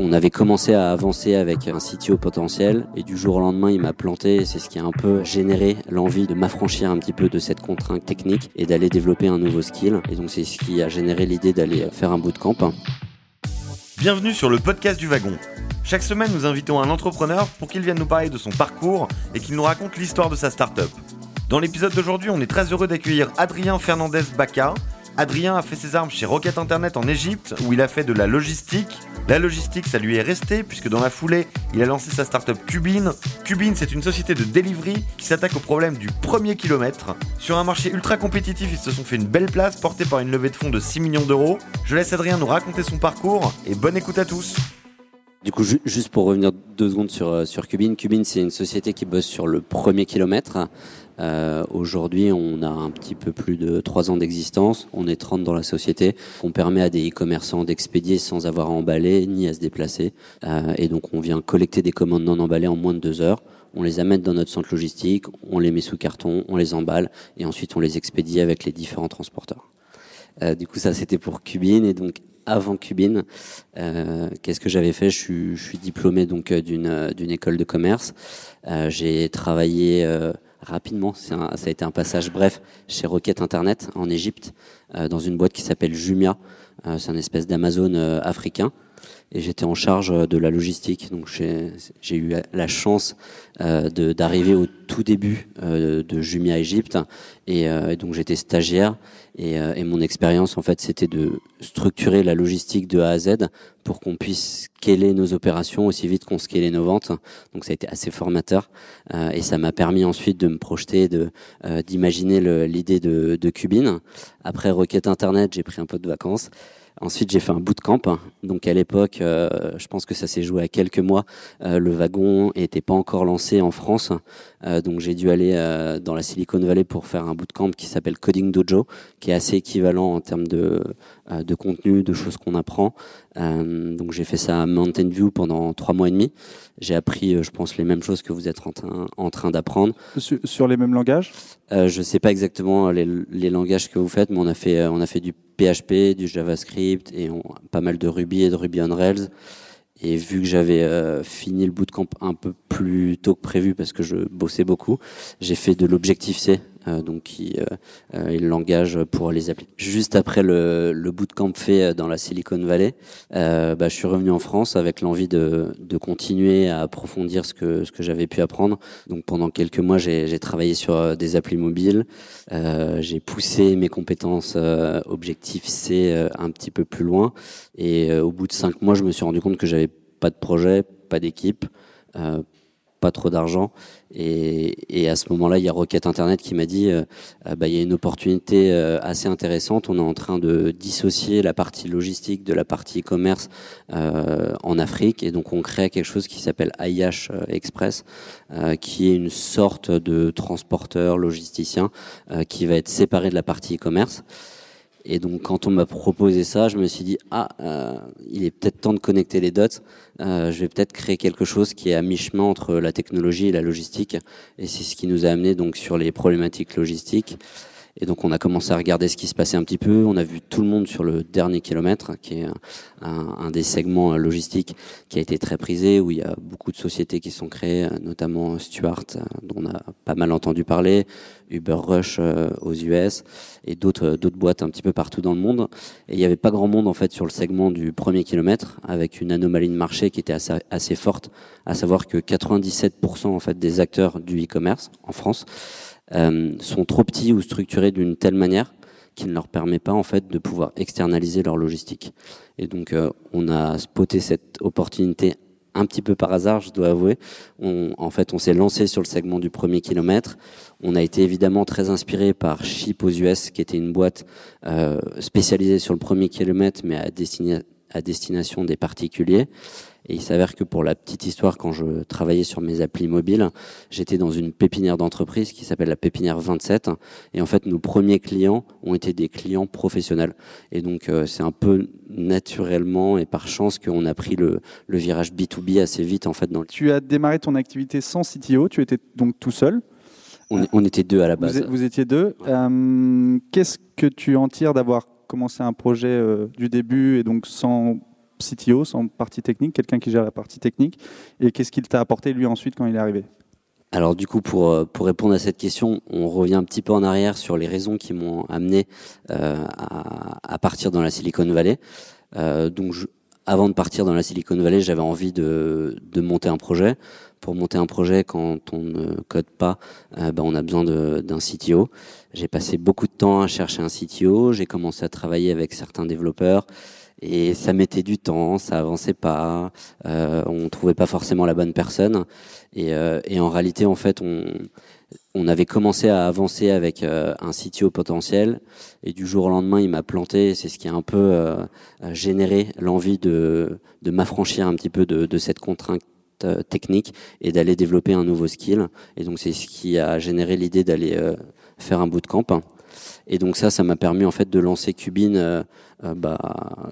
On avait commencé à avancer avec un CTO potentiel et du jour au lendemain, il m'a planté. C'est ce qui a un peu généré l'envie de m'affranchir un petit peu de cette contrainte technique et d'aller développer un nouveau skill. Et donc, c'est ce qui a généré l'idée d'aller faire un bootcamp. Bienvenue sur le podcast du wagon. Chaque semaine, nous invitons un entrepreneur pour qu'il vienne nous parler de son parcours et qu'il nous raconte l'histoire de sa startup. Dans l'épisode d'aujourd'hui, on est très heureux d'accueillir Adrien Fernandez Baca, Adrien a fait ses armes chez Rocket Internet en Égypte, où il a fait de la logistique. La logistique, ça lui est resté, puisque dans la foulée, il a lancé sa startup Cubine. Cubine, c'est une société de delivery qui s'attaque au problème du premier kilomètre. Sur un marché ultra compétitif, ils se sont fait une belle place, portée par une levée de fonds de 6 millions d'euros. Je laisse Adrien nous raconter son parcours, et bonne écoute à tous. Du coup, juste pour revenir deux secondes sur, euh, sur Cubine, Cubine, c'est une société qui bosse sur le premier kilomètre. Euh, Aujourd'hui, on a un petit peu plus de 3 ans d'existence. On est 30 dans la société. On permet à des e-commerçants d'expédier sans avoir à emballer ni à se déplacer. Euh, et donc, on vient collecter des commandes non emballées en moins de 2 heures. On les amène dans notre centre logistique, on les met sous carton, on les emballe et ensuite on les expédie avec les différents transporteurs. Euh, du coup, ça c'était pour Cubine et donc avant Cubine, euh, qu'est-ce que j'avais fait? Je suis, je suis, diplômé donc euh, d'une euh, d'une école de commerce. Euh, j'ai travaillé rapidement, un, ça a été un passage bref chez Rocket Internet en Égypte, euh, dans une boîte qui s'appelle Jumia. Euh, c'est un espèce d'Amazon euh, africain. Et j'étais en charge euh, de la logistique. Donc j'ai eu la chance euh, d'arriver au tout début euh, de Jumia Égypte. Et, donc j'étais stagiaire. Et, mon expérience, en fait, c'était de structurer la logistique de A à Z pour qu'on puisse scaler nos opérations aussi vite qu'on scalait nos ventes. Donc ça a été assez formateur. Et ça m'a permis ensuite de me projeter, de d'imaginer l'idée de, de Cubine. Après Requête Internet, j'ai pris un peu de vacances. Ensuite, j'ai fait un bootcamp. Donc, à l'époque, euh, je pense que ça s'est joué à quelques mois. Euh, le wagon n'était pas encore lancé en France. Euh, donc, j'ai dû aller dans la Silicon Valley pour faire un bootcamp qui s'appelle Coding Dojo, qui est assez équivalent en termes de, de contenu, de choses qu'on apprend. Donc, j'ai fait ça à Mountain View pendant trois mois et demi. J'ai appris, je pense, les mêmes choses que vous êtes en train, en train d'apprendre. Sur, sur, les mêmes langages? Je ne sais pas exactement les, les, langages que vous faites, mais on a fait, on a fait du PHP, du JavaScript et pas mal de Ruby et de Ruby on Rails. Et vu que j'avais euh, fini le bootcamp un peu plus tôt que prévu parce que je bossais beaucoup, j'ai fait de l'Objective C, donc qui euh, est le langage pour les applis. Juste après le, le bootcamp fait dans la Silicon Valley, euh, bah, je suis revenu en France avec l'envie de, de, continuer à approfondir ce que ce que j'avais pu apprendre. Donc pendant quelques mois, j'ai travaillé sur des applis mobiles. Euh, j'ai poussé mes compétences euh, Objective C un petit peu plus loin. Et au bout de cinq mois, je me suis rendu compte que j'avais pas de projet, pas d'équipe, euh, pas trop d'argent. Et, et, à ce moment-là, il y a Rocket Internet qui m'a dit, euh, bah, il y a une opportunité euh, assez intéressante. On est en train de dissocier la partie logistique de la partie e-commerce euh, en Afrique. Et donc, on crée quelque chose qui s'appelle IH Express, euh, qui est une sorte de transporteur logisticien qui va être séparé de la partie e-commerce. Et donc, quand on m'a proposé ça, je me suis dit ah, euh, il est peut-être temps de connecter les dots. Euh, je vais peut-être créer quelque chose qui est à mi-chemin entre la technologie et la logistique. Et c'est ce qui nous a amené donc sur les problématiques logistiques. Et donc on a commencé à regarder ce qui se passait un petit peu. On a vu tout le monde sur le dernier kilomètre, qui est un, des segments logistiques qui a été très prisé, où il y a beaucoup de sociétés qui sont créées, notamment Stuart, dont on a pas mal entendu parler, Uber Rush aux US et d'autres d'autres boîtes un petit peu partout dans le monde. Et il n'y avait pas grand monde en fait sur le segment du premier kilomètre, avec une anomalie de marché qui était assez, assez forte, à savoir que 97% en fait des acteurs du e-commerce en France euh, sont trop petits ou structurés d'une telle manière qui ne leur permet pas en fait de pouvoir externaliser leur logistique. Et donc euh, on a spoté cette opportunité un petit peu par hasard, je dois avouer. On, en fait, on s'est lancé sur le segment du premier kilomètre. On a été évidemment très inspiré par Ship aux US, qui était une boîte euh, spécialisée sur le premier kilomètre, mais à destination des particuliers. Et il s'avère que pour la petite histoire, quand je travaillais sur mes applis mobiles, j'étais dans une pépinière d'entreprise qui s'appelle la pépinière 27. Et en fait, nos premiers clients ont été des clients professionnels. Et donc, euh, c'est un peu naturellement et par chance qu'on a pris le, le, virage B2B assez vite, en fait. Dans le... Tu as démarré ton activité sans CTO, tu étais donc tout seul on, on était deux à la base. Vous, vous étiez deux. Ouais. Euh, Qu'est-ce que tu en tires d'avoir commencé un projet euh, du début et donc sans CTO, sans partie technique, quelqu'un qui gère la partie technique. Et qu'est-ce qu'il t'a apporté lui ensuite quand il est arrivé? Alors du coup, pour, euh, pour répondre à cette question, on revient un petit peu en arrière sur les raisons qui m'ont amené euh, à, partir dans la Silicon Valley. Euh, donc avant de partir dans la Silicon Valley, j'avais envie de, monter un projet. Pour monter un projet, quand on ne code pas, ben on a besoin d'un CTO. J'ai passé beaucoup de temps à chercher un CTO. J'ai commencé à travailler avec certains développeurs et ça mettait du temps, ça avançait pas, euh, on trouvait pas forcément la bonne personne. Et, euh, en réalité, en fait, on, avait commencé à avancer avec euh, un CTO potentiel et du jour au lendemain, il m'a planté. C'est ce qui a un peu euh, généré l'envie de, de m'affranchir un petit peu de, de cette contrainte euh, technique et d'aller développer un nouveau skill. Et donc, c'est ce qui a généré l'idée d'aller faire un bootcamp. Et donc ça, ça m'a permis en fait de lancer Cubine euh, euh, bah,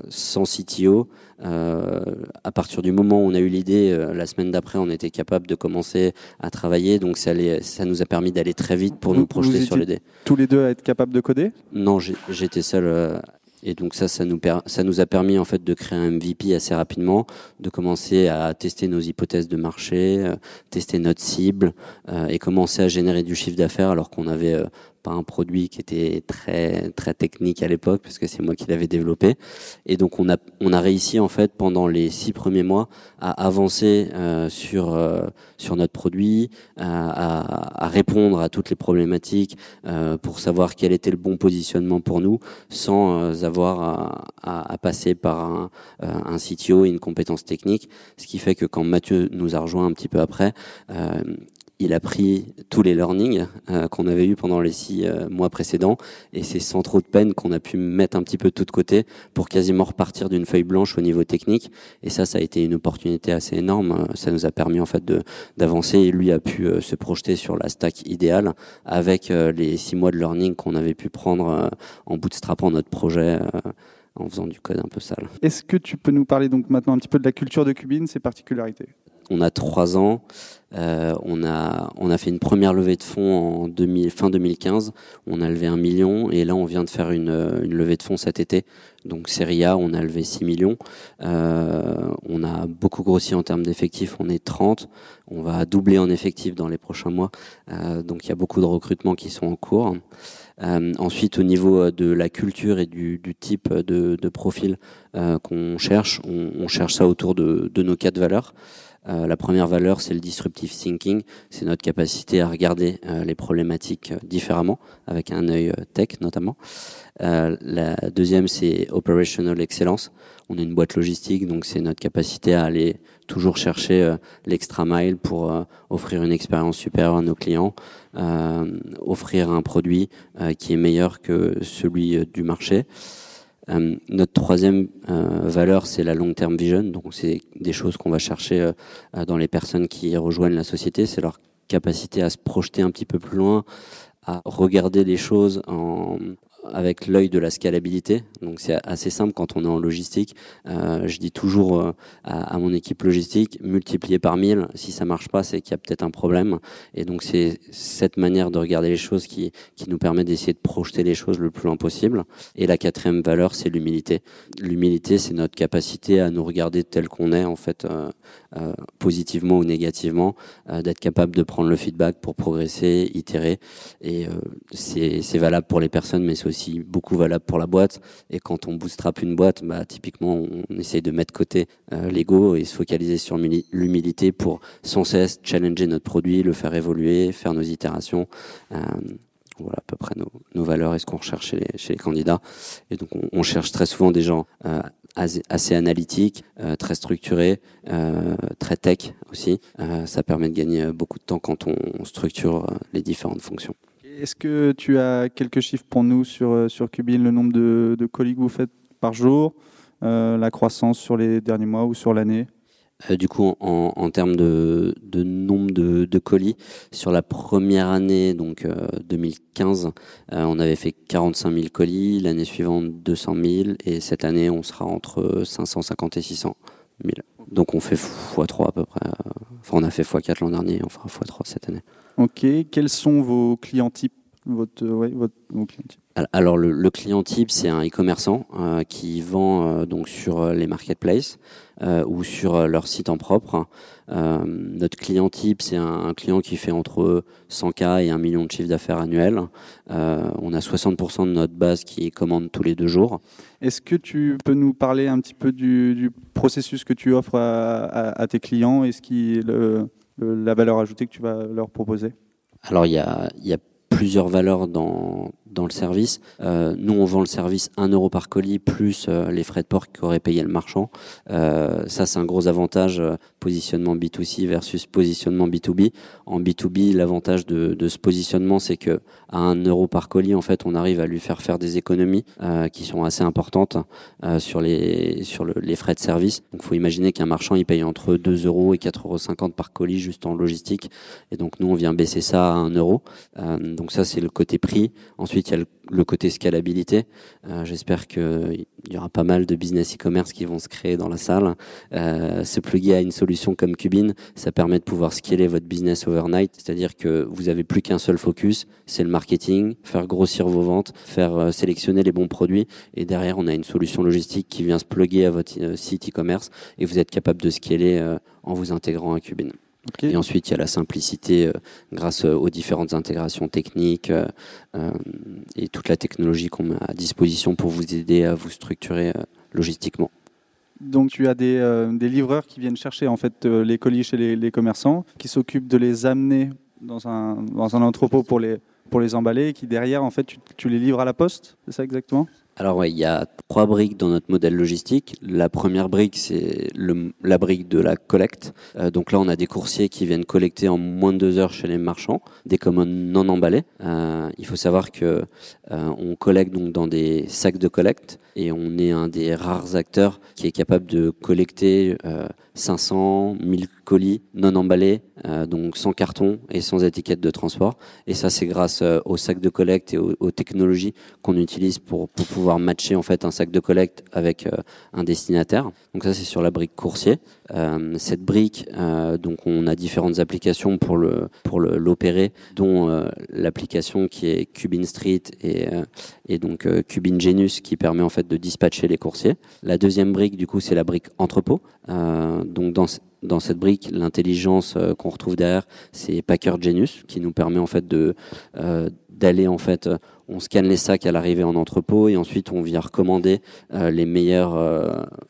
sans CTO. Euh, à partir du moment où on a eu l'idée, euh, la semaine d'après, on était capable de commencer à travailler. Donc ça, allait, ça nous a permis d'aller très vite pour vous, nous projeter sur l'idée. Tous les deux à être capables de coder? Non, j'étais seul. Et donc ça, ça nous, ça nous a permis en fait de créer un MVP assez rapidement, de commencer à tester nos hypothèses de marché, euh, tester notre cible euh, et commencer à générer du chiffre d'affaires alors qu'on avait euh, pas un produit qui était très très technique à l'époque parce que c'est moi qui l'avais développé. Et donc on a on a réussi en fait pendant les six premiers mois à avancer euh, sur euh, sur notre produit à, à, répondre à toutes les problématiques euh, pour savoir quel était le bon positionnement pour nous sans euh, avoir à, à, à, passer par un, euh, un CTO et une compétence technique. Ce qui fait que quand Mathieu nous a rejoint un petit peu après il a pris tous les learnings euh, qu'on avait eu pendant les six euh, mois précédents. Et c'est sans trop de peine qu'on a pu mettre un petit peu tout de côté pour quasiment repartir d'une feuille blanche au niveau technique. Et ça ça a été une opportunité assez énorme. Ça nous a permis en fait d'avancer. Et lui a pu euh, se projeter sur la stack idéale avec les six mois de learning qu'on avait pu prendre en bootstrapant notre projet en faisant du code un peu sale. Est-ce que tu peux nous parler donc maintenant un petit peu de la culture de Cubine, ses particularités? On a trois ans. Euh, on, a, fait une première levée de fonds en 2000, fin 2015. On a levé un million et là, on vient de faire une, une levée de fonds cet été. Donc, Serie A, on a levé 6 millions. Euh, on a beaucoup grossi en termes d'effectifs. On est 30. On va doubler en effectifs dans les prochains mois. Euh, donc, il y a beaucoup de recrutements qui sont en cours. Euh, ensuite, au niveau de la culture et du, type de, profil euh, qu'on cherche, on, cherche ça autour de nos quatre valeurs. Euh, la première valeur, c'est le disruptive thinking. C'est notre capacité à regarder euh, les problématiques euh, différemment, avec un œil euh, tech notamment. Euh, la deuxième, c'est operational excellence. On est une boîte logistique, donc c'est notre capacité à aller toujours chercher l'extra mile pour offrir une expérience supérieure à nos clients, offrir un produit qui est meilleur que celui du marché. Euh, notre troisième euh, valeur, c'est la long-term vision. Donc, c'est des choses qu'on va chercher euh, dans les personnes qui rejoignent la société. C'est leur capacité à se projeter un petit peu plus loin, à regarder les choses en, avec l'œil de la scalabilité. Donc c'est assez simple quand on est en logistique. Euh, je dis toujours euh, à, mon équipe logistique, multiplier par 1000, si ça marche pas, c'est qu'il y a peut-être un problème. Et donc c'est cette manière de regarder les choses qui, qui nous permet d'essayer de projeter les choses le plus loin possible. Et la quatrième valeur, c'est l'humilité. L'humilité, c'est notre capacité à nous regarder tel qu'on est, en fait, euh, positivement ou négativement, d'être capable de prendre le feedback pour progresser, itérer. Et c'est valable pour les personnes, mais c'est aussi beaucoup valable pour la boîte. Et quand on bootstrap une boîte, bah, typiquement, on, essaye de mettre côté euh, l'ego et se focaliser sur l'humilité pour sans cesse challenger notre produit, le faire évoluer, faire nos itérations. Euh, voilà à peu près nos, nos valeurs et ce qu'on recherche chez les, candidats. Et donc on, cherche très souvent des gens euh, assez, analytiques, très structurés, très tech aussi. Ça permet de gagner beaucoup de temps quand on, structure les différentes fonctions. Est-ce que tu as quelques chiffres pour nous sur, euh, sur Cubine, le nombre de, colis que vous faites par jour, euh, la croissance sur les derniers mois ou sur l'année? Euh, du coup, en, termes de, nombre de, colis, sur la première année, donc euh, 2015, euh, on avait fait 45 000 colis, l'année suivante 200 000, et cette année, on sera entre 550 et 600 000. Donc on fait x3 à peu près. Enfin, on a fait x4 l'an dernier, on fera x3 cette année. Ok. Quels sont vos clients types? Votre, ouais, votre, vos clients types alors le, client type, c'est un e-commerçant qui vend donc sur les marketplaces ou sur leur site en propre. notre client type, c'est un, client qui fait entre 100K et 1 million de chiffre d'affaires annuel. on a 60% de notre base qui commande tous les deux jours. Est-ce que tu peux nous parler un petit peu du, processus que tu offres à, tes clients et ce qui la valeur ajoutée que tu vas leur proposer? Alors il y a, y a plusieurs valeurs dans, dans le service. Euh, nous, on vend le service 1 euro par colis plus euh, les frais de port qu'aurait payé le marchand. Euh, ça, c'est un gros avantage, positionnement B2C versus positionnement B2B. En B2B, l'avantage de, ce positionnement, c'est que à 1 euro par colis, en fait, on arrive à lui faire faire des économies qui sont assez importantes sur, les, sur le, les frais de service. Donc, il faut imaginer qu'un marchand, il paye entre 2 euros et 4,50 euros par colis juste en logistique. Et donc, nous, on vient baisser ça à 1 euro. donc, ça, c'est le côté prix. Ensuite, il y a le, côté scalabilité. Euh, j'espère qu'il y aura pas mal de business e-commerce qui vont se créer dans la salle. Euh, se plugger à une solution comme Cubine, ça permet de pouvoir scaler votre business overnight, c'est-à-dire que vous avez plus qu'un seul focus, c'est le marketing, faire grossir vos ventes, faire euh, sélectionner les bons produits, et derrière on a une solution logistique qui vient se plugger à votre site e-commerce, et vous êtes capable de scaler en vous intégrant à Et ensuite, il y a la simplicité euh, grâce euh, aux différentes intégrations techniques euh, et toute la technologie qu'on met à disposition pour vous aider à vous structurer logistiquement. Donc tu as des, des, livreurs qui viennent chercher en fait les colis chez les, les commerçants, qui s'occupent de les amener dans un, dans un entrepôt pour les, pour les emballer, et qui derrière en fait tu, tu les livres à la poste, c'est ça exactement? Alors ouais, il y a trois briques dans notre modèle logistique. La première brique, c'est la brique de la collecte. Euh, donc là, on a des coursiers qui viennent collecter en moins de deux heures chez les marchands des commandes non emballées. Euh, il faut savoir que euh, on collecte donc dans des sacs de collecte et on est un des rares acteurs qui est capable de collecter 500, 1000 colis non emballés, euh, donc sans carton et sans étiquette de transport. Et ça, c'est grâce euh, aux sacs de collecte et aux, technologies qu'on utilise pour, pour, pouvoir matcher en fait un sac de collecte avec euh, un destinataire. Donc ça, c'est sur la brique coursier. Cette brique, donc on a différentes applications pour le pour l'opérer, dont l'application qui est Cubin Street et, et donc Cubin Genus qui permet en fait de dispatcher les coursiers. La deuxième brique, du coup, c'est la brique entrepôt. donc dans dans cette brique, l'intelligence euh, qu'on retrouve derrière, c'est Packer Genius qui nous permet en fait de euh, d'aller en fait, on scanne les sacs à l'arrivée en entrepôt et ensuite on vient recommander euh, les meilleures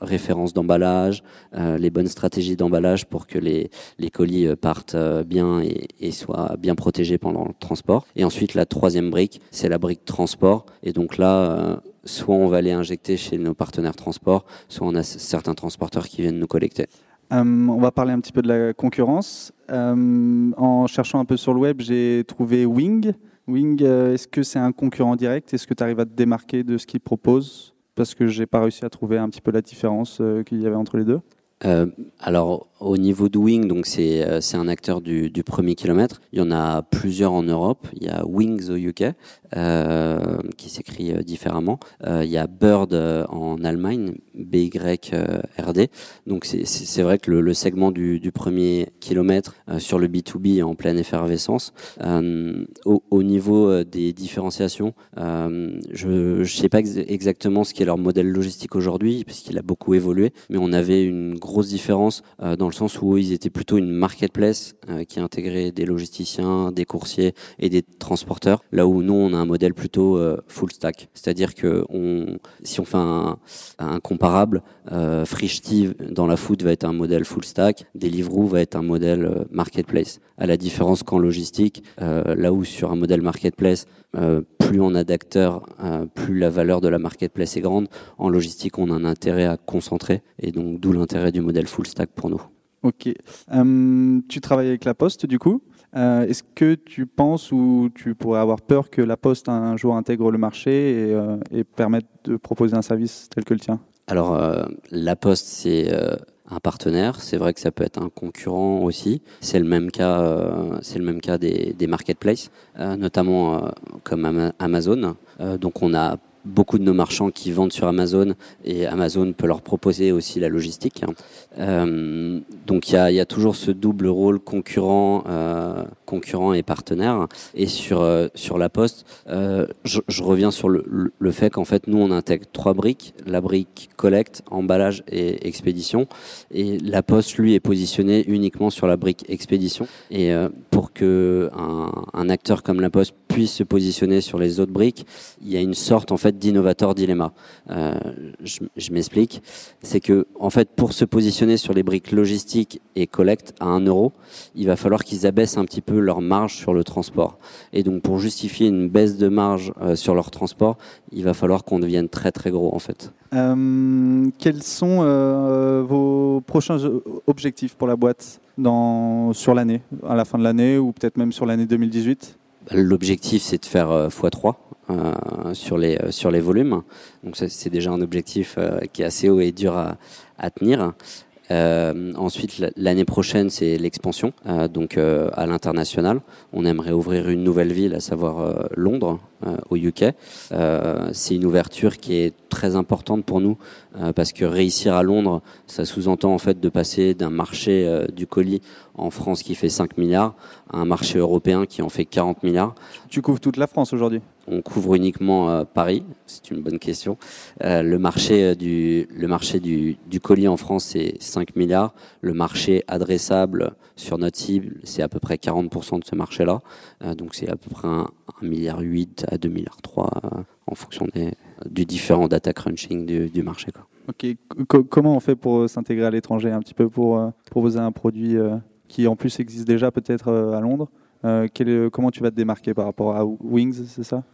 références d'emballage, les bonnes stratégies d'emballage pour que les, les colis partent bien et, et, soient bien protégés pendant le transport. Et ensuite la troisième brique, c'est la brique transport. Et donc là, soit on va les injecter chez nos partenaires transport, soit on a certains transporteurs qui viennent nous collecter. Euh, on va parler un petit peu de la concurrence. Euh, en cherchant un peu sur le web, j'ai trouvé Wing. Wing, euh, est-ce que c'est un concurrent direct? Est-ce que tu arrives à te démarquer de ce qu'il propose? Parce que j'ai pas réussi à trouver un petit peu la différence qu'il y avait entre les deux. alors, au niveau de Wing, donc c'est un acteur du, premier kilomètre. Il y en a plusieurs en Europe. Il y a Wings au UK, euh, qui s'écrit euh, différemment. Euh, il y a Bird en Allemagne, BYRD. Donc c'est vrai que le, segment du, premier kilomètre sur le B2B est en pleine effervescence. Au, au, niveau des différenciations, je ne sais pas exactement ce qu'est leur modèle logistique aujourd'hui, puisqu'il a beaucoup évolué, mais on avait une grosse différence dans le sens où ils étaient plutôt une marketplace qui intégrait des logisticiens, des coursiers et des transporteurs, là où nous on a un modèle plutôt euh, full stack. C'est-à-dire que si on fait un, comparable, euh, dans la food va être un modèle full stack, Deliveroo va être un modèle euh, marketplace. À la différence qu'en logistique, euh, là où sur un modèle marketplace, plus on a d'acteurs, plus la valeur de la marketplace est grande. En logistique, on a un intérêt à concentrer et donc d'où l'intérêt du modèle full stack pour nous. Ok. tu travailles avec la Poste du coup euh, est-ce que tu penses ou tu pourrais avoir peur que la Poste un jour intègre le marché et, euh, permette de proposer un service tel que le tien? Alors, euh, la Poste, c'est un partenaire. C'est vrai que ça peut être un concurrent aussi. C'est le même cas, c'est le même cas des marketplaces, notamment comme Amazon. donc, on a beaucoup de nos marchands qui vendent sur Amazon et Amazon peut leur proposer aussi la logistique. Euh, donc il y a, toujours ce double rôle concurrent, euh, concurrent et partenaire. Et sur euh, sur la Poste, je, reviens sur le, le fait qu'en fait nous on intègre trois briques la brique collecte, emballage et expédition. Et la Poste lui est positionnée uniquement sur la brique expédition. Et pour que un, un acteur comme la Poste puisse se positionner sur les autres briques, il y a une sorte en fait d'innovateur dilemma. Euh, je, je m'explique, c'est que en fait pour se positionner sur les briques logistiques et collecte à 1 euro, il va falloir qu'ils abaissent un petit peu leur marge sur le transport. Et donc pour justifier une baisse de marge euh, sur leur transport, il va falloir qu'on devienne très très gros en fait. Euh, quels sont vos prochains objectifs pour la boîte dans, sur l'année, à la fin de l'année ou peut-être même sur l'année 2018 L'objectif, c'est de faire x3 euh, sur, les, sur les volumes. Donc, c'est déjà un objectif euh, qui est assez haut et dur à, tenir. Euh, ensuite, l'année prochaine, c'est l'expansion, euh, donc euh, à l'international. On aimerait ouvrir une nouvelle ville, à savoir Londres, au UK. c'est une ouverture qui est très importante pour nous parce que réussir à Londres, ça sous-entend en fait de passer d'un marché du colis en France qui fait 5 milliards à un marché européen qui en fait 40 milliards. Tu couvres toute la France aujourd'hui? On couvre uniquement euh, Paris C'est une bonne question. Euh, le marché du le marché du, du colis en France c'est 5 milliards. Le marché adressable sur notre cible c'est à peu près 40% de ce marché-là. Euh, donc c'est à peu près 1, milliard 8 à 2 milliards 3 en fonction des, du différent data crunching du, marché. Quoi. Ok. comment on fait pour s'intégrer à l'étranger un petit peu pour proposer un produit qui en plus existe déjà peut-être à Londres euh, comment tu vas te démarquer par rapport à Wings, c'est ça?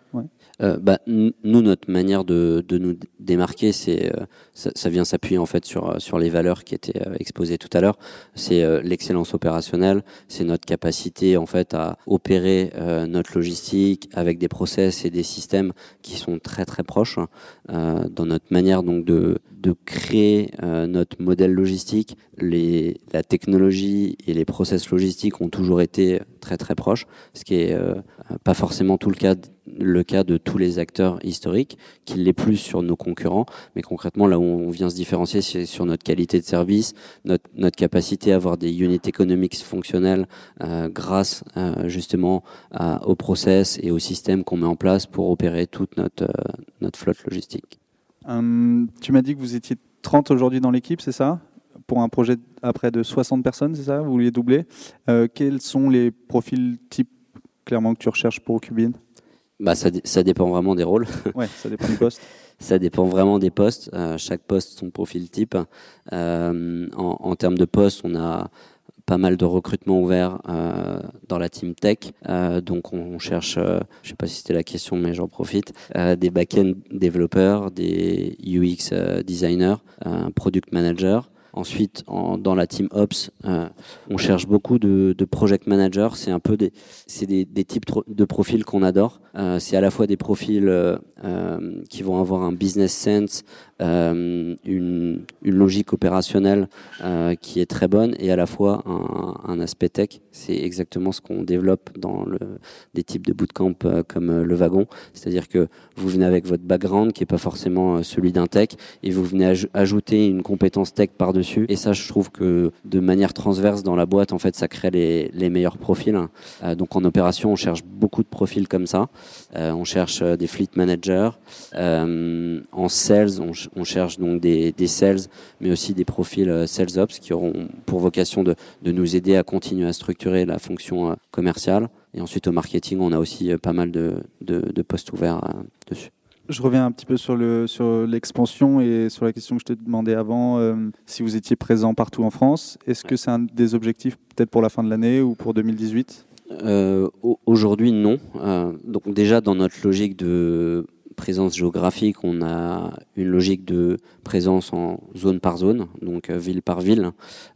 Euh, bah, Nous, notre manière de, nous démarquer, c'est euh, ça, vient s'appuyer en fait sur euh, sur les valeurs qui étaient exposées tout à l'heure. C'est l'excellence opérationnelle, c'est notre capacité en fait à opérer notre logistique avec des process et des systèmes qui sont très très proches dans notre manière donc de de créer notre modèle logistique. La technologie et les process logistiques ont toujours été très très proches, ce qui est pas forcément tout le cas le cas de tous les acteurs historiques, qui l'est plus sur nos concurrents, mais concrètement là où on vient se différencier, c'est sur notre qualité de service, notre, capacité à avoir des unit economics fonctionnels euh, grâce euh, justement à, au process et au système qu'on met en place pour opérer toute notre, euh, flotte logistique. Hum, tu m'as dit que vous étiez 30 aujourd'hui dans l'équipe, c'est ça? Pour un projet à près de 60 personnes, c'est ça? Vous vouliez doubler? Quels sont les profils types clairement que tu recherches pour Cubine bah, ça, ça, dépend vraiment des rôles. Ouais, ça dépend du poste. ça dépend vraiment des postes. Euh, chaque poste, son profil type. Euh, en, en, termes de postes, on a pas mal de recrutements ouverts euh, dans la team tech. Euh, donc on cherche, euh, je sais pas si c'était la question, mais j'en profite, des back-end développeurs, des UX designers, un product manager. Ensuite, en, dans la team Ops, euh, on cherche beaucoup de, de project managers. C'est un peu des, c'est des, des, types de profils qu'on adore. Euh, c'est à la fois des profils euh, euh qui vont avoir un business sense, euh, une, logique opérationnelle euh, qui est très bonne, et à la fois un, aspect tech. C'est exactement ce qu'on développe dans des types de bootcamp comme le wagon. C'est-à-dire que vous venez avec votre background qui est pas forcément celui d'un tech, et vous venez aj ajouter une compétence tech par-dessus et ça, je trouve que de manière transverse dans la boîte, en fait, ça crée les, les meilleurs profils. Euh, donc en opération, on cherche beaucoup de profils comme ça. Euh, on cherche euh, des fleet managers. Euh, en sales, on, on, cherche donc des, des sales, mais aussi des profils euh, sales ops qui auront pour vocation de, de nous aider à continuer à structurer la fonction commerciale. Et ensuite au marketing, on a aussi pas mal de, de, de postes ouverts dessus. Je reviens un petit peu sur le sur l'expansion et sur la question que je te demandais avant, euh, si vous étiez présent partout en France. Est-ce que c'est un des objectifs peut-être pour la fin de l'année ou pour 2018 euh, Aujourd'hui, non. Euh, donc déjà dans notre logique de présence géographique, on a une logique de présence en zone par zone, donc euh, ville par ville.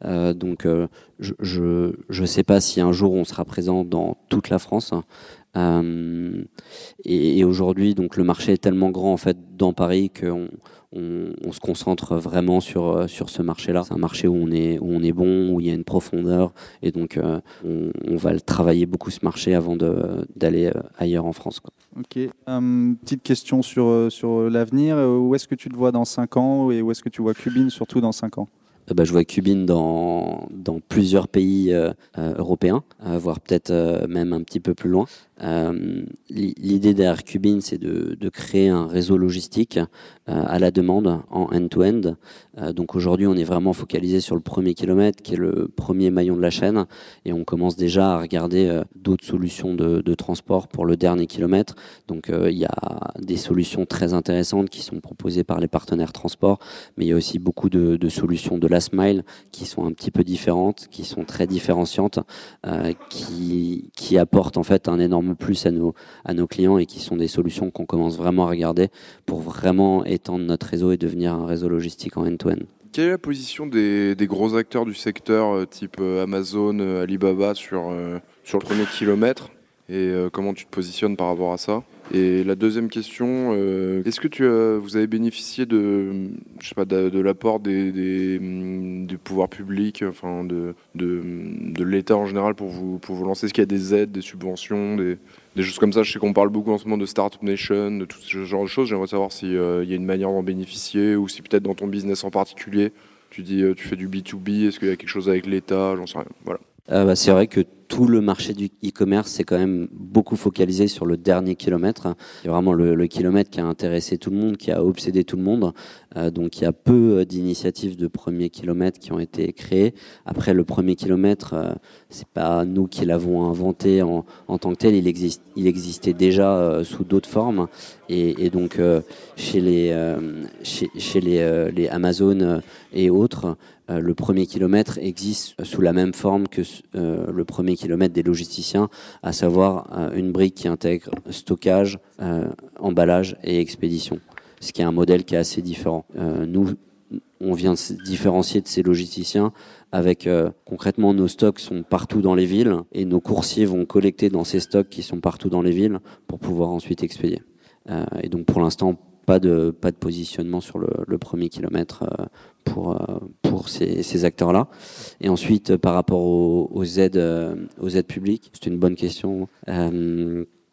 Euh, donc euh, je ne sais pas si un jour on sera présent dans toute la France. et, aujourd'hui, donc le marché est tellement grand en fait dans Paris qu'on on, se concentre vraiment sur, sur ce marché-là. C'est un marché où on, est, où on est bon, où il y a une profondeur, et donc on, on, va travailler beaucoup ce marché avant d'aller ailleurs en France. Ok. petite question sur, sur l'avenir. Où est-ce que tu te vois dans 5 ans et où est-ce que tu vois Cubine surtout dans 5 ans? euh, bah, je vois Cubine dans, plusieurs pays euh, euh, européens, voire peut-être même un petit peu plus loin. L'idée derrière Cubine, c'est de, créer un réseau logistique à la demande en end-to-end. donc aujourd'hui, on est vraiment focalisé sur le premier kilomètre, qui est le premier maillon de la chaîne, et on commence déjà à regarder d'autres solutions de, de, transport pour le dernier kilomètre. Donc il y a des solutions très intéressantes qui sont proposées par les partenaires transport, mais il y a aussi beaucoup de, de solutions de last mile qui sont un petit peu différentes, qui sont très différenciantes, euh, qui, qui apportent en fait un énorme plus à nos, à nos clients et qui sont des solutions qu'on commence vraiment à regarder pour vraiment étendre notre réseau et devenir un réseau logistique en end-to-end. Quelle est la position des, des, gros acteurs du secteur, euh, type euh, Amazon, Alibaba, sur, sur le premier kilomètre? Et comment tu te positionnes par rapport à ça? Et la deuxième question, euh, est-ce que tu vous avez bénéficié de, je sais pas, de, l'apport des, des, du pouvoir public, enfin de, de, de l'État en général pour vous, pour vous lancer? Est-ce qu'il y a des aides, des subventions, des, des choses comme ça? Je sais qu'on parle beaucoup en ce moment de Startup Nation, de tout ce genre de choses. J'aimerais savoir s'il euh, y a une manière d'en bénéficier ou si peut-être dans ton business en particulier, tu dis euh, tu fais du B2B, est-ce qu'il y a quelque chose avec l'État? J'en sais rien. Voilà. Bah, c'est vrai que tout le marché du e-commerce s'est quand même beaucoup focalisé sur le dernier kilomètre. C'est vraiment le, kilomètre qui a intéressé tout le monde, qui a obsédé tout le monde. Euh, donc il y a peu euh, d'initiatives de premier kilomètre qui ont été créées. Après le premier kilomètre, euh, c'est pas nous qui l'avons inventé en, en, tant que tel. Il, existe, il existait déjà sous d'autres formes. Et, donc chez les chez, les, les Amazon et autres, le premier kilomètre existe sous la même forme que le premier des logisticiens, à savoir euh, une brique qui intègre stockage, euh, emballage et expédition. Ce qui est un modèle qui est assez différent. Euh, nous, on vient se différencier de ces logisticiens avec concrètement nos stocks sont partout dans les villes et nos coursiers vont collecter dans ces stocks qui sont partout dans les villes pour pouvoir ensuite expédier. et donc pour l'instant, pas de, pas de positionnement sur le, premier kilomètre euh, pour, euh, pour ces, ces acteurs-là. Et ensuite, euh, par rapport aux, aides, aux aides publiques, c'est une bonne question.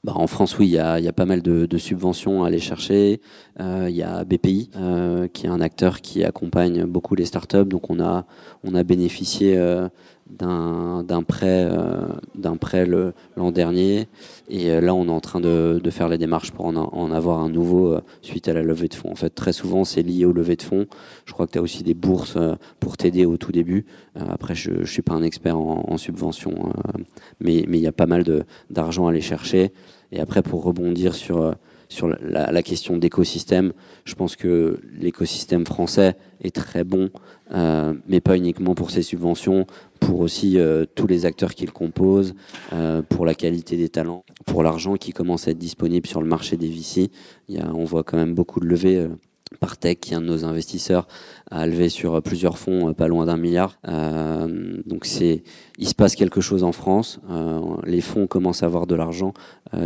Bah en France, oui, il y a, y a, pas mal de, subventions à aller chercher. Il y a BPI, qui est un acteur qui accompagne beaucoup les startups. Donc, on a, on a bénéficié d'un prêt, euh, prêt l'an dernier. Et euh, là, on est en train de, de faire les démarches pour en, en avoir un nouveau euh, suite à la levée de fonds. En fait, très souvent, c'est lié aux levées de fonds. Je crois que tu as aussi des bourses pour t'aider au tout début. après, je ne suis pas un expert en, en subvention, mais il y a pas mal d'argent à aller chercher. Et après, pour rebondir sur sur la, question d'écosystème, je pense que l'écosystème français est très bon, euh, mais pas uniquement pour ses subventions, pour aussi euh, tous les acteurs qui le composent, euh, pour la qualité des talents, pour l'argent qui commence à être disponible sur le marché des VC. On voit quand même beaucoup de levées. Euh, Partech, qui est un de nos investisseurs, a levé sur plusieurs fonds, euh, pas loin d'un milliard. Euh, donc c'est, il se passe quelque chose en France. Euh, les fonds commencent à avoir de l'argent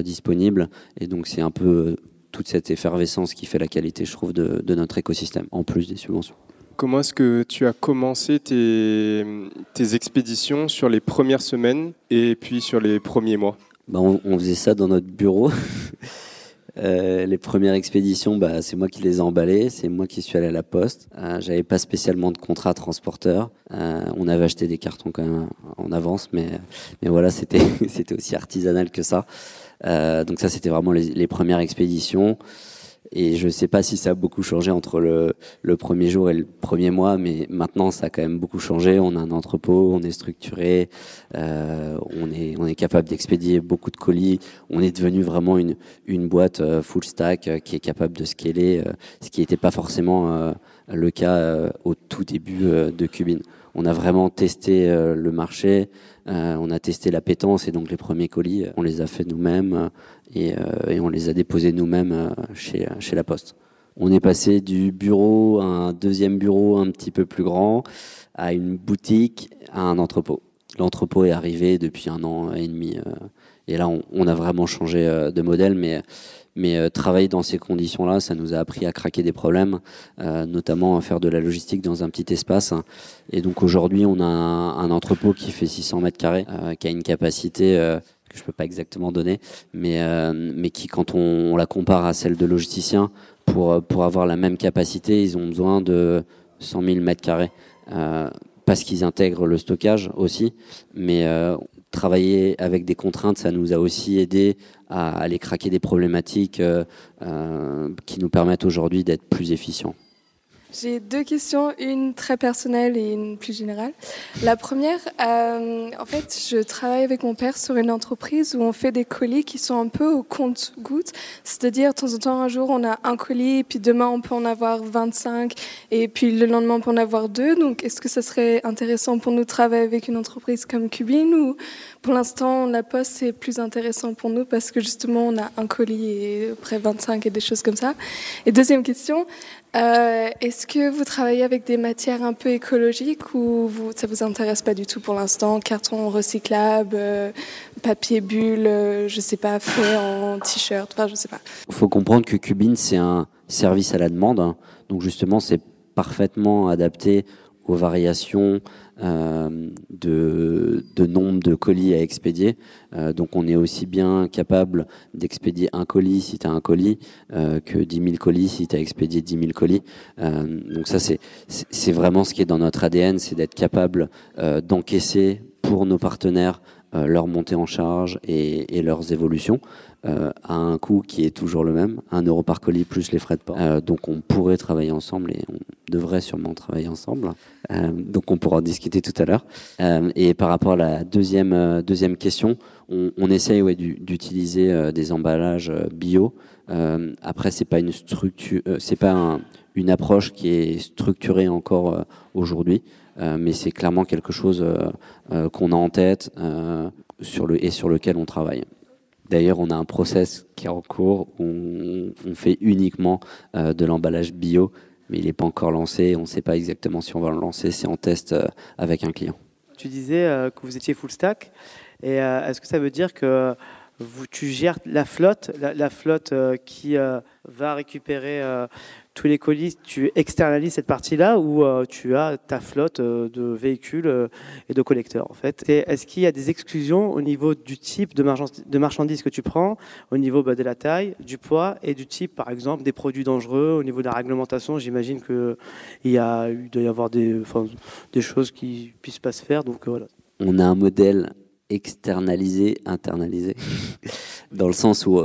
disponible, et donc c'est un peu toute cette effervescence qui fait la qualité, je trouve, de, de notre écosystème, en plus des subventions. Comment est-ce que tu as commencé tes, tes, expéditions sur les premières semaines et puis sur les premiers mois? On, on, faisait ça dans notre bureau. Euh, les premières expéditions, bah, c'est moi qui les ai emballées, c'est moi qui suis allé à la poste. Euh, J'avais pas spécialement de contrat transporteur. Euh, on avait acheté des cartons quand même en avance, mais, mais voilà, c'était c'était aussi artisanal que ça. Euh, donc ça, c'était vraiment les, les premières expéditions. Et je ne sais pas si ça a beaucoup changé entre le, premier jour et le premier mois, mais maintenant ça a quand même beaucoup changé. On a un entrepôt, on est structuré, euh, on est capable d'expédier beaucoup de colis. On est devenu vraiment une une boîte euh, full stack euh, qui est capable de scaler, ce qui n'était pas forcément le cas euh, au tout début de Cubine. On a vraiment testé le marché, on a testé la pétence et donc les premiers colis, on les a fait nous-mêmes et, euh, on les a déposés nous-mêmes euh, chez, la Poste. On est passé du bureau à un deuxième bureau un petit peu plus grand, à une boutique, à un entrepôt. L'entrepôt est arrivé depuis un an et demi. Euh, Et là, on, a vraiment changé de modèle, mais mais travailler dans ces conditions-là, ça nous a appris à craquer des problèmes, notamment à faire de la logistique dans un petit espace. Et donc aujourd'hui, on a un, entrepôt qui fait 600 mètres carrés, qui a une capacité que je peux pas exactement donner, mais mais qui, quand on, on, la compare à celle de logisticiens, pour pour avoir la même capacité, ils ont besoin de 100 000 mètres carrés parce qu'ils intègrent le stockage aussi. Mais euh, travailler avec des contraintes, ça nous a aussi aidé à aller craquer des problématiques euh, euh, qui nous permettent aujourd'hui d'être plus efficients. J'ai deux questions, une très personnelle et une plus générale. La première, euh, en fait, je travaille avec mon père sur une entreprise où on fait des colis qui sont un peu au compte-gouttes. C'est-à-dire, de temps en temps, un jour, on a un colis, puis demain, on peut en avoir 25, et puis le lendemain, on peut en avoir deux. Donc, est-ce que ça serait intéressant pour nous de travailler avec une entreprise comme Cubine ou pour l'instant, la poste, c'est plus intéressant pour nous parce que justement, on a un colis et après 25 et des choses comme ça. Et deuxième question, euh, est-ce que vous travaillez avec des matières un peu écologiques ou vous, ça vous intéresse pas du tout pour l'instant? Carton recyclable, euh, papier bulle, euh, je sais pas, fait en t-shirt, enfin je sais pas. Il faut comprendre que Cubine c'est un service à la demande, hein. donc justement c'est parfaitement adapté aux variations de, nombre de colis à expédier. Euh, donc on est aussi bien capable d'expédier un colis si tu as un colis euh, que 10 000 colis si tu as expédié 10 000 colis. Euh, donc ça c'est, vraiment ce qui est dans notre ADN, c'est d'être capable d'encaisser pour nos partenaires leur montée en charge et, leurs évolutions. Euh, à un coût qui est toujours le même, 1 euro par colis plus les frais de port. Euh, donc on pourrait travailler ensemble et on devrait sûrement travailler ensemble. Euh, donc on pourra en discuter tout à l'heure. et par rapport à la deuxième, deuxième question, on, essaye d'utiliser des emballages bio. après, c'est pas une structure, c'est pas une approche qui est structurée encore aujourd'hui, mais c'est clairement quelque chose qu'on a en tête et sur lequel on travaille. D'ailleurs, on a un process qui est en cours où on, fait uniquement euh, de l'emballage bio, mais il n'est pas encore lancé. On ne sait pas exactement si on va le lancer. C'est en test euh, avec un client. Tu disais euh, que vous étiez full stack. Est-ce que ça veut dire que tu gères la flotte, la flotte qui va récupérer tous les colis, tu externalises cette partie-là ou euh, tu as ta flotte euh, de véhicules euh, et de collecteurs en fait? Est-ce qu'il y a des exclusions au niveau du type de, de marchandises que tu prends, au niveau bah, de la taille, du poids et du type par exemple des produits dangereux, au niveau de la réglementation? J'imagine qu'il y a, il doit y avoir des, des choses qui puissent pas se faire. Donc voilà. On a un modèle externalisé, internalisé, dans le sens où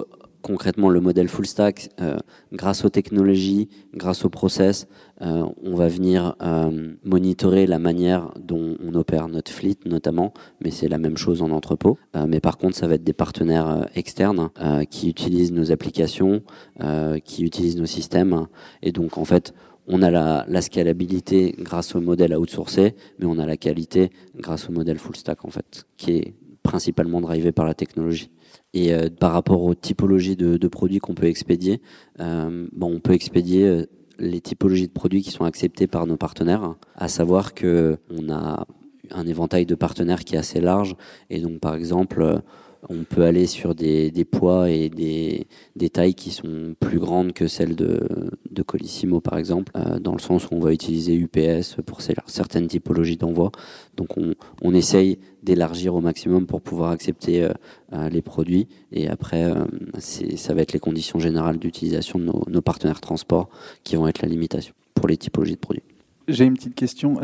concrètement le modèle full stack, euh, grâce aux technologies, grâce aux process, euh, on va venir euh, monitorer la manière dont on opère notre fleet notamment, mais c'est la même chose en entrepôt. mais par contre, ça va être des partenaires externes qui utilisent nos applications, qui utilisent nos systèmes. Et donc, en fait, on a la, la, scalabilité grâce au modèle outsourcé, mais on a la qualité grâce au modèle full stack, en fait, qui est principalement drivé par la technologie. Et euh, par rapport aux typologies de, produits qu'on peut expédier, euh, bon, on peut expédier euh, les typologies de produits qui sont acceptés par nos partenaires, à savoir que on a un éventail de partenaires qui est assez large, et donc par exemple on peut aller sur des, poids et des, tailles qui sont plus grandes que celles de, Colissimo, par exemple, euh, dans le sens où on va utiliser UPS pour certaines typologies d'envoi. Donc on, essaye d'élargir au maximum pour pouvoir accepter euh, euh les produits. Et après, ça va être les conditions générales d'utilisation de nos, partenaires transport qui vont être la limitation pour les typologies de produits. J'ai une petite question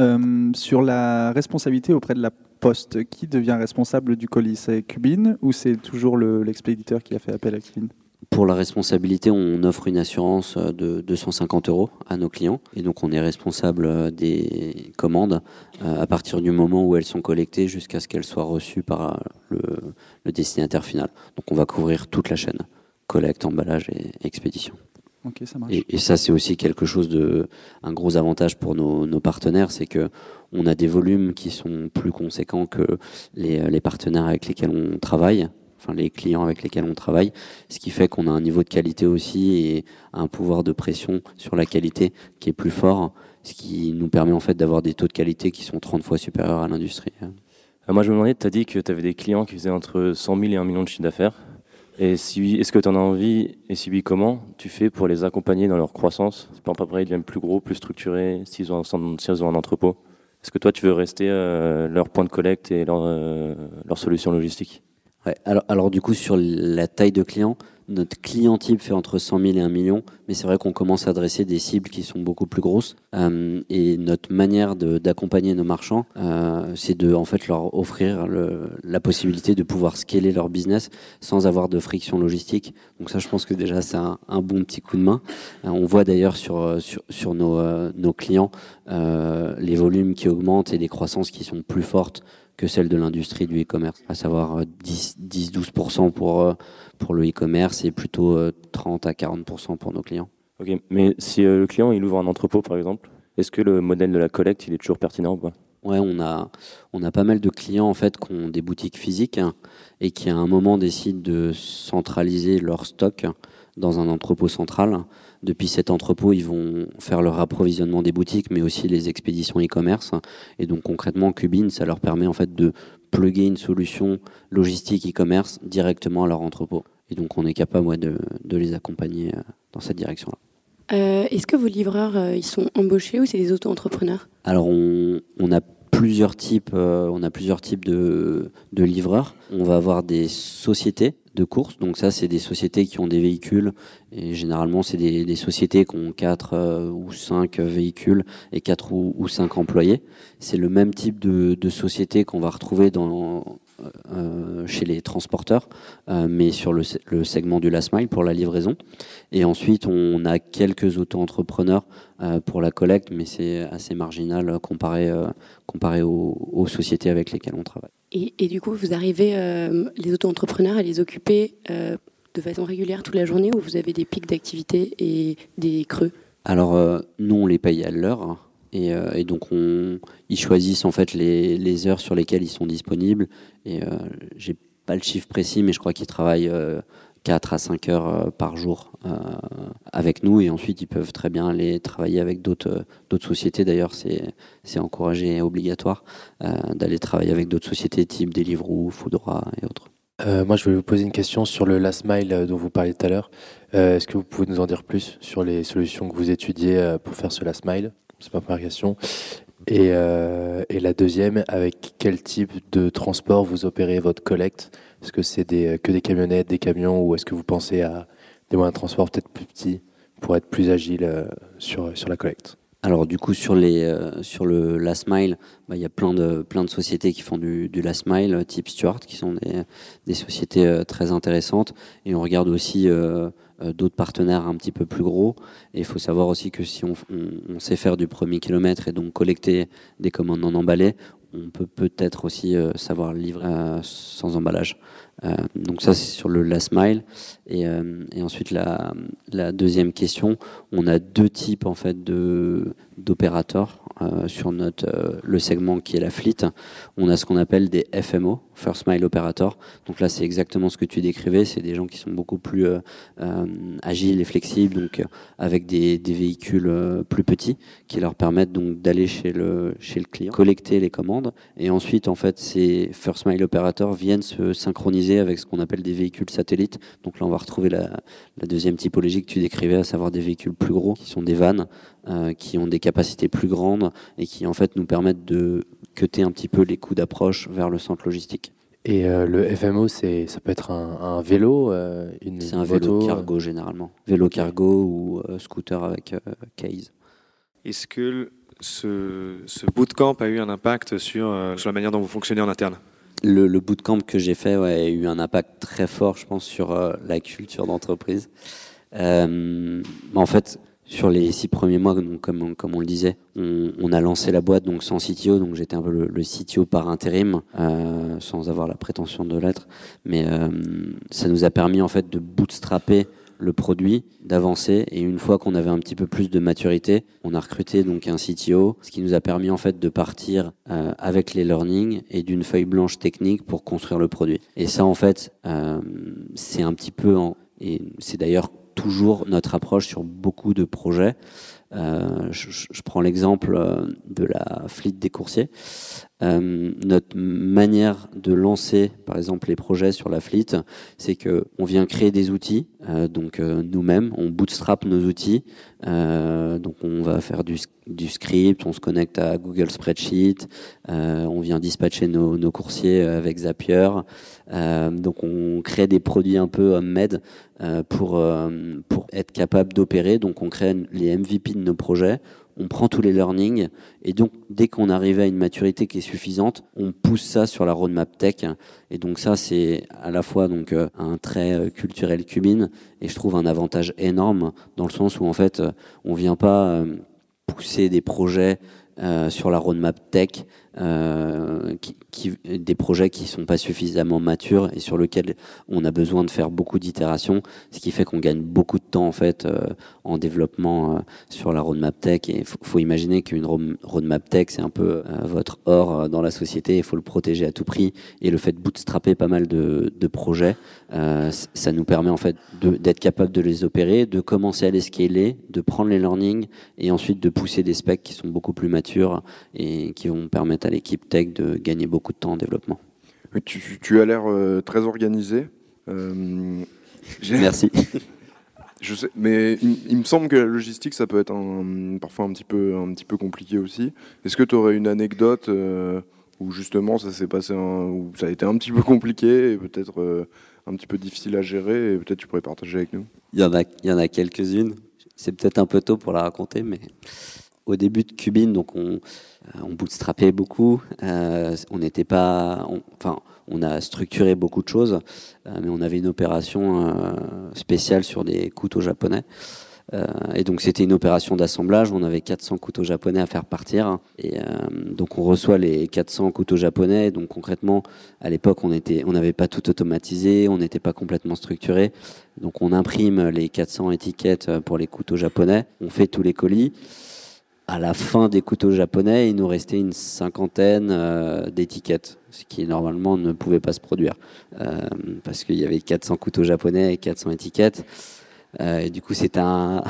sur la responsabilité auprès de la Poste. Qui devient responsable du colis C'est Cubine ou c'est toujours l'expéditeur qui a fait appel à Cubine pour la responsabilité, on offre une assurance de 250 euros à nos clients et donc on est responsable des commandes euh, à partir du moment où elles sont collectées jusqu'à ce qu'elles soient reçues par le, le destinataire final. Donc on va couvrir toute la chaîne collecte, emballage et expédition. Et, ça, c'est aussi quelque chose de, un gros avantage pour nos, partenaires, c'est que on a des volumes qui sont plus conséquents que les, partenaires avec lesquels on travaille, enfin les clients avec lesquels on travaille, ce qui fait qu'on a un niveau de qualité aussi et un pouvoir de pression sur la qualité qui est plus fort, ce qui nous permet en fait d'avoir des taux de qualité qui sont 30 fois supérieurs à l'industrie. moi, je me demandais, tu as dit que tu avais des clients qui faisaient entre 100 000 et 1 million de chiffre d'affaires. Et si est-ce que tu en as envie Et si oui, comment tu fais pour les accompagner dans leur croissance? Pas après, ils deviennent plus gros, plus structurés, s'ils ont, ont un entrepôt? Est-ce que toi, tu veux rester leur point de collecte et leur, leur solution logistique? Alors, du coup, sur la taille de client, notre client type fait entre 100 000 et 1 million, mais c'est vrai qu'on commence à adresser des cibles qui sont beaucoup plus grosses. Euh, et notre manière d'accompagner nos marchands, euh, c'est de en fait leur offrir la possibilité de pouvoir scaler leur business sans avoir de friction logistique. Donc ça, je pense que déjà c'est un, bon petit coup de main. Euh, on voit d'ailleurs sur, nos, nos clients les volumes qui augmentent et les croissances qui sont plus fortes que celles de l'industrie du e-commerce, à savoir 10-12% pour pour le e-commerce et plutôt 30 euh, à 40% pour nos clients. Ok, mais si euh, le client il ouvre un entrepôt par exemple, est-ce que le modèle de la collecte il est toujours pertinent ou pas? Ouais, on a, on a pas mal de clients en fait qui ont des boutiques physiques hein, et qui à un moment décident de centraliser leur stock dans un entrepôt central. Depuis cet entrepôt, ils vont faire leur approvisionnement des boutiques, mais aussi les expéditions e-commerce. Et donc concrètement, Cubine, ça leur permet en fait de plugger une solution logistique e-commerce directement à leur entrepôt. Et donc on est capable de, de, les accompagner euh, dans cette direction-là. Euh, Est-ce que vos livreurs, euh, ils sont embauchés ou c'est des auto-entrepreneurs? Alors on, on, a plusieurs types, euh, on a plusieurs types de, de livreurs. On va avoir des sociétés de course. Donc ça, c'est des sociétés qui ont des véhicules et généralement, c'est des, sociétés qui ont 4 euh, ou 5 véhicules et 4 ou, ou 5 employés. C'est le même type de, société qu'on va retrouver dans, chez les transporteurs, euh, mais sur le, le, segment du last mile pour la livraison. Et ensuite, on a quelques auto-entrepreneurs euh, pour la collecte, mais c'est assez marginal comparé, euh, comparé aux, aux, sociétés avec lesquelles on travaille. Et, et du coup, vous arrivez, euh, les auto-entrepreneurs, à les occuper de façon régulière toute la journée ou vous avez des pics d'activité et des creux? Alors, nous, on les paye à l'heure. Et, euh, et, donc on, ils choisissent en fait les, heures sur lesquelles ils sont disponibles. Et euh, j'ai pas le chiffre précis, mais je crois qu'ils travaillent euh, 4 à 5 heures euh, par jour euh, avec nous. Et ensuite, ils peuvent très bien aller travailler avec d'autres sociétés. D'ailleurs, c'est encouragé et obligatoire d'aller travailler avec d'autres sociétés type Deliveroo, Foodora et autres. Euh, moi, je voulais vous poser une question sur le last mile dont vous parliez tout à l'heure. Euh, Est-ce que vous pouvez nous en dire plus sur les solutions que vous étudiez pour faire ce last mile? C'est ma première question. Et, euh, la deuxième, avec quel type de transport vous opérez votre collecte? Est-ce que c'est que des camionnettes, des camions, ou est-ce que vous pensez à des moyens de transport peut-être plus petits pour être plus agile euh, sur, sur la collecte? Alors du coup sur les euh, sur le last mile, bah, il y a plein de plein de sociétés qui font du, du last mile, type Stuart, qui sont des, des sociétés euh, très intéressantes. Et on regarde aussi euh, euh d'autres partenaires un petit peu plus gros. Et il faut savoir aussi que si on, on, on, sait faire du premier kilomètre et donc collecter des commandes non emballées, on peut peut-être aussi euh, savoir livrer euh, sans emballage. Euh, donc ça c'est sur le last mile. Et, et ensuite la, deuxième question on a deux types en fait d'opérateurs euh, sur notre euh, le segment qui est la fleet. On a ce qu'on appelle des FMO first mile operator donc là c'est exactement ce que tu décrivais. C'est des gens qui sont beaucoup plus euh, agiles et flexibles donc avec des, des véhicules plus petits qui leur permettent donc d'aller chez le chez le client collecter les commandes. Et ensuite en fait ces first mile operators viennent se synchroniser avec ce qu'on appelle des véhicules satellites. Donc là, on va retrouver la, la, deuxième typologie que tu décrivais, à savoir des véhicules plus gros, qui sont des vannes, euh, qui ont des capacités plus grandes et qui en fait nous permettent de cuter un petit peu les coûts d'approche vers le centre logistique. Et euh, le FMO, c'est, ça peut être un, un vélo euh, une C'est un vélo cargo généralement. Vélo cargo ou euh, scooter avec case. Est-ce que ce, ce bootcamp a eu un impact sur, sur la manière dont vous fonctionnez en interne? Le, le bootcamp que j'ai fait a eu un impact très fort, je pense, sur euh, la culture d'entreprise. Euh, en fait, sur les six premiers mois, donc, comme, on le disait, on, a lancé la boîte donc sans CTO, donc j'étais un peu le, CTO par intérim, euh, sans avoir la prétention de l'être, mais ça nous a permis en fait de bootstrapper le produit, d'avancer. Et une fois qu'on avait un petit peu plus de maturité, on a recruté donc un CTO, ce qui nous a permis en fait de partir euh, avec les learnings et d'une feuille blanche technique pour construire le produit. Et ça, en fait, euh, c'est un petit peu, et c'est d'ailleurs toujours notre approche sur beaucoup de projets. Euh, je, je, prends l'exemple de la fleet des coursiers. Euh, notre manière de lancer, par exemple, les projets sur la fleet, c'est que on vient créer des outils, euh, donc euh, nous-mêmes, on bootstrap nos outils. donc on va faire du, script, on se connecte à Google Spreadsheet, on vient dispatcher nos, nos coursiers avec Zapier. donc on crée des produits un peu homemade pour pour être capable d'opérer. Donc on crée les MVP de nos projets on prend tous les learnings et donc dès qu'on arrive à une maturité qui est suffisante, on pousse ça sur la roadmap tech. Et donc ça c'est à la fois donc euh, un trait euh, culturel cubine et je trouve un avantage énorme dans le sens où en fait euh, on vient pas pousser des projets sur la roadmap tech euh, des projets qui sont pas suffisamment matures et sur lesquels on a besoin de faire beaucoup d'itérations, ce qui fait qu'on gagne beaucoup de temps en fait euh, en développement euh, sur la roadmap tech. Et faut, faut imaginer qu'une roadmap tech c'est un peu votre or dans la société. Il faut le protéger à tout prix et le fait de bootstrapper pas mal de, de projets, ça nous permet en fait d'être capable de les opérer, de commencer à les scaler, de prendre les learnings et ensuite de pousser des specs qui sont beaucoup plus matures et qui vont permettre à l'équipe tech de gagner beaucoup de temps en développement. Tu, as l'air euh, très organisé. Euh, Merci. Je sais, mais il, me semble que la logistique, ça peut être parfois un petit peu, un petit peu compliqué aussi. Est-ce que tu aurais une anecdote euh, où justement ça s'est passé, où ça a été un petit peu compliqué et peut-être un petit peu difficile à gérer et peut-être tu pourrais partager avec nous? Il y en a, il y en a quelques-unes. C'est peut-être un peu tôt pour la raconter, mais au début de Cubine, donc on, euh, bootstrapait beaucoup. Euh, on n'était pas, enfin, on a structuré beaucoup de choses, euh, mais on avait une opération spéciale sur des couteaux japonais. et donc c'était une opération d'assemblage. On avait 400 couteaux japonais à faire partir. Et donc on reçoit les 400 couteaux japonais. Donc concrètement, à l'époque, on on n'avait pas tout automatisé, on n'était pas complètement structuré. Donc on imprime les 400 étiquettes pour les couteaux japonais. On fait tous les colis à la fin des couteaux japonais, il nous restait une cinquantaine euh, d'étiquettes, ce qui normalement ne pouvait pas se produire, euh, parce qu'il y avait 400 couteaux japonais et 400 étiquettes. Euh, et du coup, c'était un...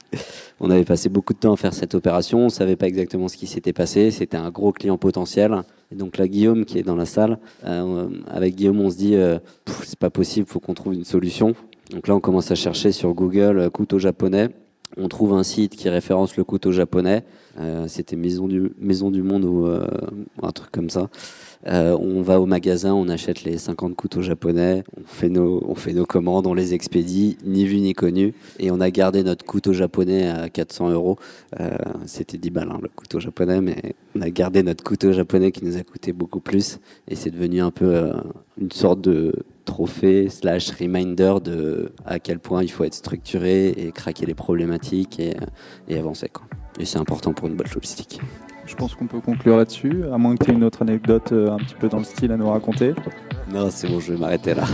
on avait passé beaucoup de temps à faire cette opération, on savait pas exactement ce qui s'était passé, c'était un gros client potentiel. Et donc là, Guillaume, qui est dans la salle, avec Guillaume, on se dit, c'est pas possible, faut qu'on trouve une solution. Donc là, on commence à chercher sur Google couteaux japonais on trouve un site qui référence le couteau japonais. Euh, c'était Maison du, Monde ou euh, un truc comme ça. Euh, on va au magasin, on achète les 50 couteaux japonais, on fait, nos, commandes, on les expédie, ni vu ni connu. Et on a gardé notre couteau japonais à 400 euros. C'était 10 balles hein, le couteau japonais, mais on a gardé notre couteau japonais qui nous a coûté beaucoup plus. Et c'est devenu un peu une sorte de trophée slash reminder de à quel point il faut être structuré et craquer les problématiques et, avancer. Et c'est important pour une boîte logistique. Je pense qu'on peut conclure là-dessus, à moins que tu aies une autre anecdote euh, un petit peu dans le style à nous raconter. Non, c'est bon, je vais m'arrêter là.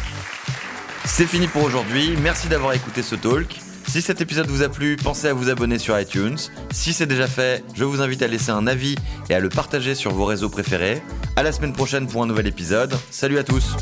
c'est fini pour aujourd'hui. Merci d'avoir écouté ce talk. Si cet épisode vous a plu, pensez à vous abonner sur iTunes. Si c'est déjà fait, je vous invite à laisser un avis et à le partager sur vos réseaux préférés. À la semaine prochaine pour un nouvel épisode. Salut à tous!